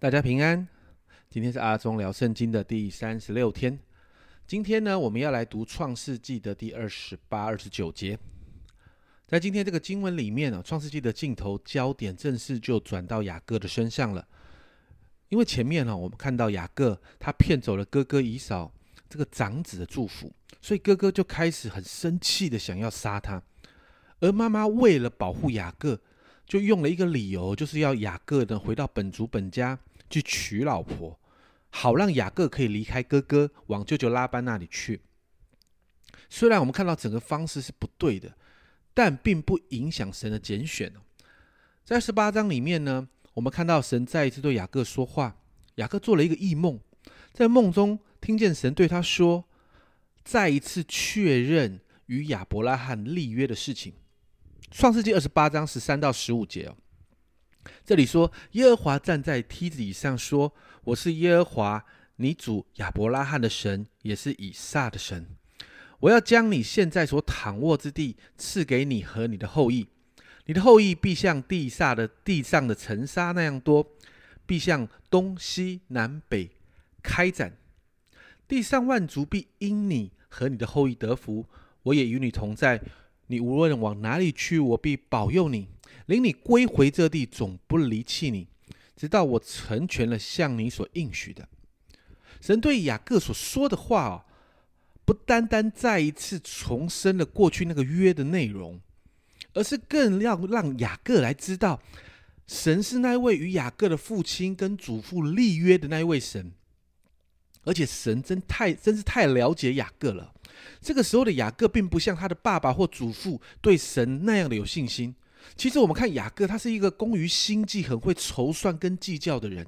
大家平安。今天是阿忠聊圣经的第三十六天。今天呢，我们要来读创世纪的第二十八、二十九节。在今天这个经文里面呢，创世纪的镜头焦点正式就转到雅各的身上了。因为前面呢，我们看到雅各他骗走了哥哥以扫这个长子的祝福，所以哥哥就开始很生气的想要杀他。而妈妈为了保护雅各，就用了一个理由，就是要雅各呢回到本族本家去娶老婆，好让雅各可以离开哥哥，往舅舅拉班那里去。虽然我们看到整个方式是不对的，但并不影响神的拣选。在十八章里面呢，我们看到神再一次对雅各说话，雅各做了一个异梦，在梦中听见神对他说，再一次确认与亚伯拉罕立约的事情。创世纪二十八章十三到十五节哦，这里说耶和华站在梯子以上说：“我是耶和华，你主亚伯拉罕的神，也是以撒的神。我要将你现在所躺卧之地赐给你和你的后裔，你的后裔必像地下的地上的尘沙那样多，必向东西南北开展。地上万族必因你和你的后裔得福。我也与你同在。”你无论往哪里去，我必保佑你，领你归回这地，总不离弃你，直到我成全了向你所应许的。神对雅各所说的话啊，不单单再一次重申了过去那个约的内容，而是更要让雅各来知道，神是那位与雅各的父亲跟祖父立约的那一位神。而且神真太真是太了解雅各了。这个时候的雅各并不像他的爸爸或祖父对神那样的有信心。其实我们看雅各，他是一个工于心计、很会筹算跟计较的人。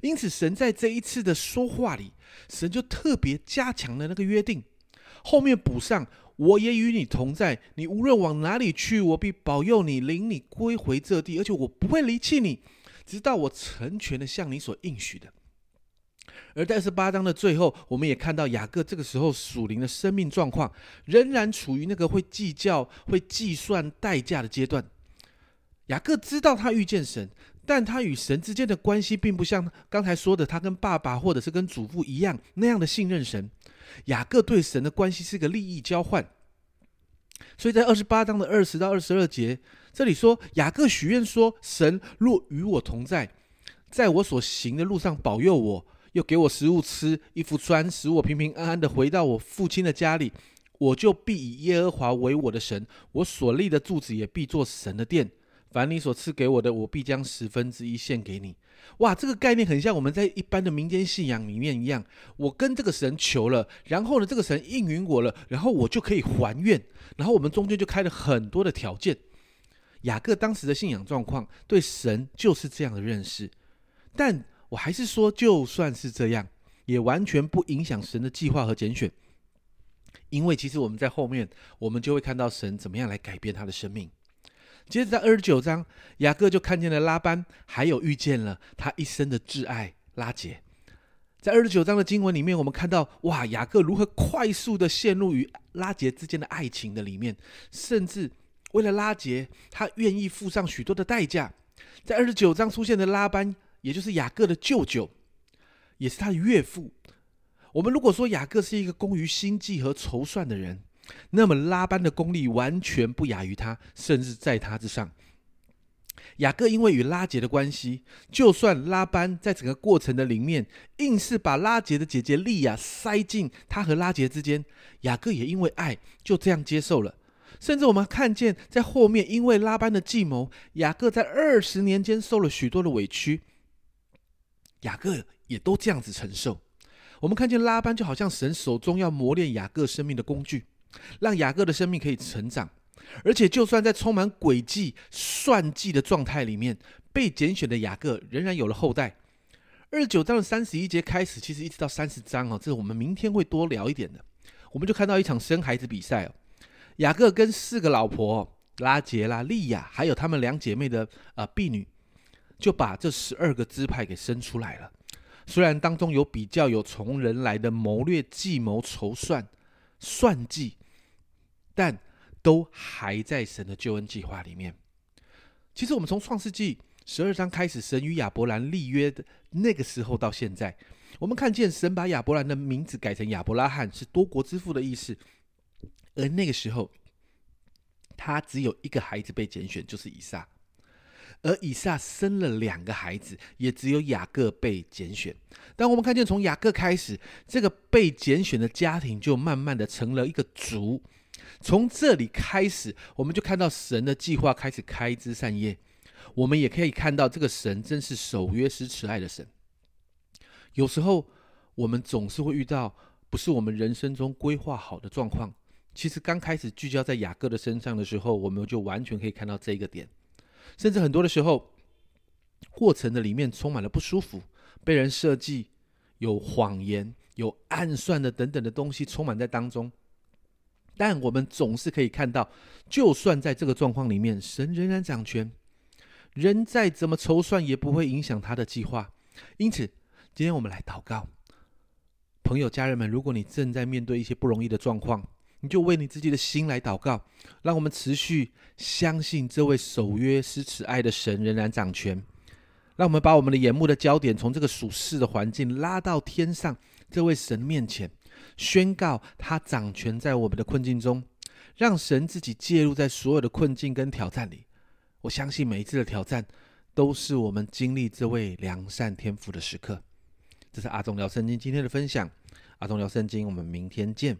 因此，神在这一次的说话里，神就特别加强了那个约定，后面补上：“我也与你同在，你无论往哪里去，我必保佑你，领你归回这地，而且我不会离弃你，直到我成全的向你所应许的。”而在二十八章的最后，我们也看到雅各这个时候属灵的生命状况仍然处于那个会计较、会计算代价的阶段。雅各知道他遇见神，但他与神之间的关系并不像刚才说的他跟爸爸或者是跟祖父一样那样的信任神。雅各对神的关系是个利益交换，所以在二十八章的二十到二十二节，这里说雅各许愿说：“神若与我同在，在我所行的路上保佑我。”又给我食物吃，衣服穿，使我平平安安的回到我父亲的家里，我就必以耶和华为我的神，我所立的柱子也必做神的殿。凡你所赐给我的，我必将十分之一献给你。哇，这个概念很像我们在一般的民间信仰里面一样。我跟这个神求了，然后呢，这个神应允我了，然后我就可以还愿。然后我们中间就开了很多的条件。雅各当时的信仰状况，对神就是这样的认识，但。我还是说，就算是这样，也完全不影响神的计划和拣选，因为其实我们在后面，我们就会看到神怎么样来改变他的生命。接着在二十九章，雅各就看见了拉班，还有遇见了他一生的挚爱拉杰。在二十九章的经文里面，我们看到哇，雅各如何快速的陷入与拉杰之间的爱情的里面，甚至为了拉杰，他愿意付上许多的代价。在二十九章出现的拉班。也就是雅各的舅舅，也是他的岳父。我们如果说雅各是一个工于心计和筹算的人，那么拉班的功力完全不亚于他，甚至在他之上。雅各因为与拉杰的关系，就算拉班在整个过程的里面硬是把拉杰的姐姐利亚塞进他和拉杰之间，雅各也因为爱就这样接受了。甚至我们看见在后面，因为拉班的计谋，雅各在二十年间受了许多的委屈。雅各也都这样子承受。我们看见拉班就好像神手中要磨练雅各生命的工具，让雅各的生命可以成长。而且，就算在充满诡计、算计的状态里面，被拣选的雅各仍然有了后代。二十九章的三十一节开始，其实一直到三十章哦，这是我们明天会多聊一点的。我们就看到一场生孩子比赛哦，雅各跟四个老婆拉杰拉、利亚，还有他们两姐妹的呃婢女。就把这十二个支派给生出来了。虽然当中有比较有从人来的谋略、计谋、筹算、算计，但都还在神的救恩计划里面。其实我们从创世纪十二章开始，神与亚伯兰立约的那个时候到现在，我们看见神把亚伯兰的名字改成亚伯拉罕，是多国之父的意思。而那个时候，他只有一个孩子被拣选，就是以撒。而以撒生了两个孩子，也只有雅各被拣选。当我们看见，从雅各开始，这个被拣选的家庭就慢慢的成了一个族。从这里开始，我们就看到神的计划开始开枝散叶。我们也可以看到，这个神真是守约施慈爱的神。有时候，我们总是会遇到不是我们人生中规划好的状况。其实刚开始聚焦在雅各的身上的时候，我们就完全可以看到这一个点。甚至很多的时候，过程的里面充满了不舒服，被人设计，有谎言，有暗算的等等的东西充满在当中。但我们总是可以看到，就算在这个状况里面，神仍然掌权，人再怎么筹算也不会影响他的计划。因此，今天我们来祷告，朋友、家人们，如果你正在面对一些不容易的状况，你就为你自己的心来祷告，让我们持续相信这位守约施慈爱的神仍然掌权。让我们把我们的眼目的焦点从这个属世的环境拉到天上这位神面前，宣告他掌权在我们的困境中，让神自己介入在所有的困境跟挑战里。我相信每一次的挑战都是我们经历这位良善天赋的时刻。这是阿忠聊圣经今天的分享，阿忠聊圣经，我们明天见。